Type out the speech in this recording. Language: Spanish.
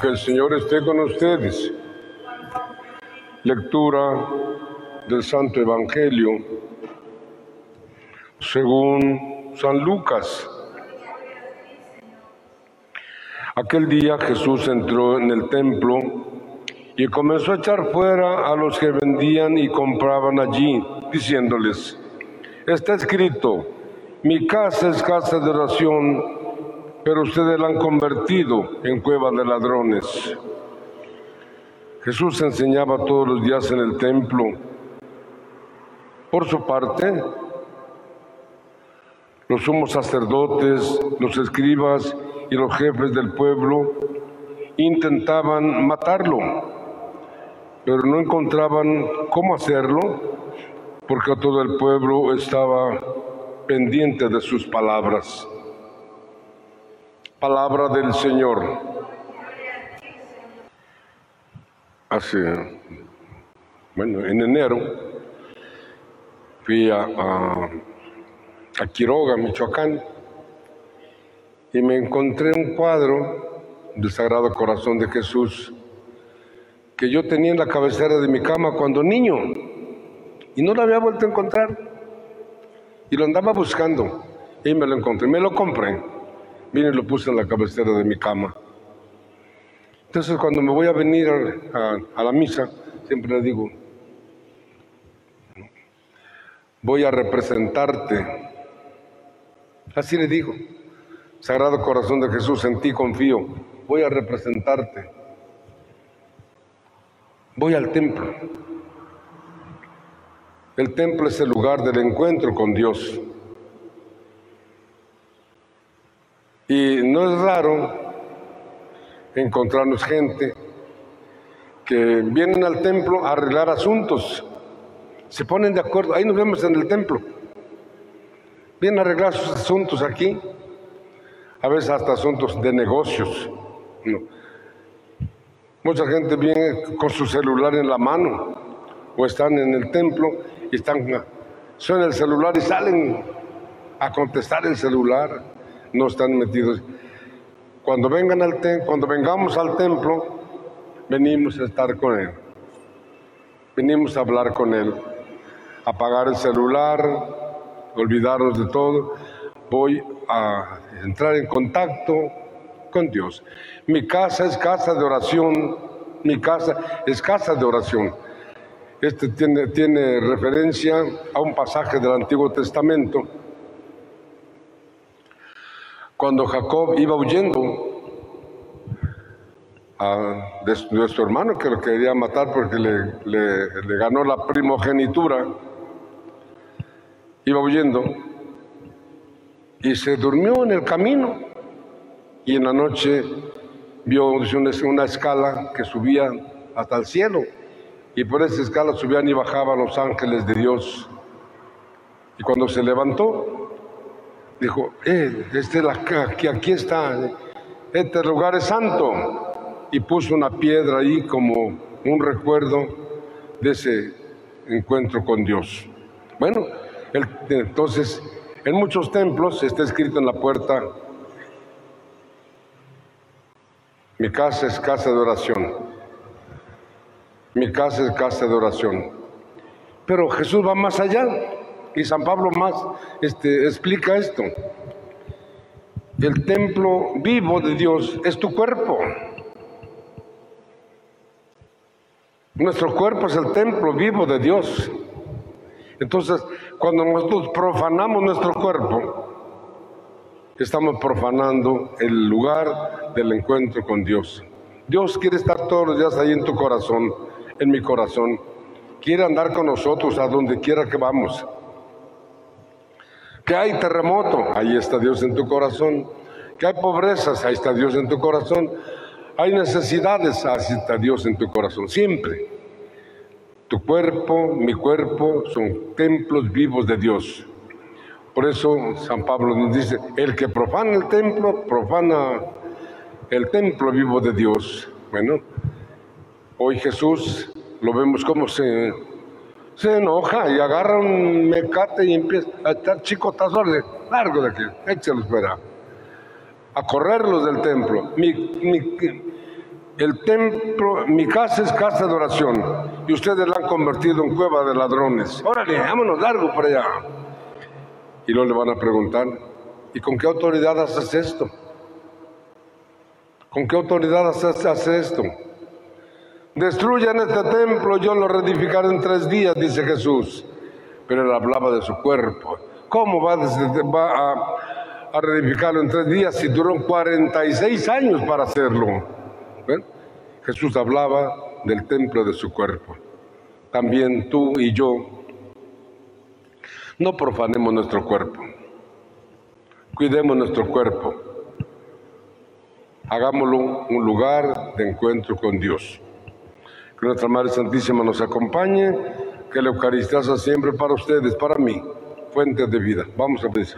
Que el Señor esté con ustedes. Lectura del Santo Evangelio según San Lucas. Aquel día Jesús entró en el templo y comenzó a echar fuera a los que vendían y compraban allí, diciéndoles, está escrito, mi casa es casa de oración pero ustedes la han convertido en cueva de ladrones. Jesús enseñaba todos los días en el templo. Por su parte, los sumos sacerdotes, los escribas y los jefes del pueblo intentaban matarlo, pero no encontraban cómo hacerlo porque todo el pueblo estaba pendiente de sus palabras. Palabra del Señor. Hace, bueno, en enero fui a, a, Quiroga, Michoacán, y me encontré un cuadro del Sagrado Corazón de Jesús que yo tenía en la cabecera de mi cama cuando niño y no lo había vuelto a encontrar y lo andaba buscando y me lo encontré, me lo compré. Y lo puse en la cabecera de mi cama. Entonces cuando me voy a venir a, la misa, siempre le digo, voy a representarte. Así le digo, Sagrado Corazón de Jesús, en ti confío, voy a representarte. Voy al templo. El templo es el lugar del encuentro con Dios. Y no es raro encontrarnos gente que vienen al templo a arreglar asuntos. Se ponen de acuerdo, ahí nos vemos en el templo. Vienen a arreglar sus asuntos aquí, a veces hasta asuntos de negocios. Mucha gente viene con su celular en la mano o están en el templo y están, suena el celular y salen a contestar el celular no están metidos. Cuando, vengan al cuando vengamos al templo, venimos a estar con Él. Venimos a hablar con Él, apagar el celular, olvidarnos de todo. Voy a entrar en contacto con Dios. Mi casa es casa de oración, mi casa es casa de oración. Este tiene, tiene referencia a un pasaje del Antiguo Testamento cuando Jacob iba huyendo de, su hermano que lo quería matar porque le, ganó la primogenitura, iba huyendo y se durmió en el camino y en la noche vio una escala que subía hasta el cielo y por esa escala subían y bajaban los ángeles de Dios. Y cuando se levantó, Dijo, este la, aquí está, este lugar es santo. Y puso una piedra ahí como un recuerdo de ese encuentro con Dios. Bueno, entonces, en muchos templos está escrito en la puerta, mi casa es casa de oración. Mi casa es casa de oración. Pero Jesús va más allá. Y San Pablo más este, explica esto. El templo vivo de Dios es tu cuerpo. Nuestro cuerpo es el templo vivo de Dios. Entonces, cuando nosotros profanamos nuestro cuerpo, estamos profanando el lugar del encuentro con Dios. Dios quiere estar todos los días ahí en tu corazón, en mi corazón. Quiere andar con nosotros a donde quiera que vamos. Que hay terremoto, ahí está Dios en tu corazón. Que hay pobrezas, ahí está Dios en tu corazón. Hay necesidades, ahí está Dios en tu corazón, siempre. Tu cuerpo, mi cuerpo son templos vivos de Dios. Por eso San Pablo nos dice, el que profana el templo, profana el templo vivo de Dios. Bueno, hoy Jesús lo vemos como se se enoja y agarra un mecate y empieza a estar chicotazos de largo de aquí, échalos fuera, a correrlos del templo. Mi, el templo, mi casa es casa de oración y ustedes la han convertido en cueva de ladrones. Órale, vámonos largo por allá. Y luego le van a preguntar, ¿y con qué autoridad haces esto? ¿Con qué autoridad haces esto? Destruyan este templo, yo lo reedificaré en tres días, dice Jesús. Pero él hablaba de su cuerpo. ¿Cómo va, a, a reedificarlo en tres días si duró 46 años para hacerlo? Jesús hablaba del templo de su cuerpo. También tú y yo no profanemos nuestro cuerpo. Cuidemos nuestro cuerpo. Hagámoslo un lugar de encuentro con Dios. Que nuestra Madre Santísima nos acompañe, que la Eucaristía sea siempre para ustedes, para mí, fuente de vida. Vamos a pedir.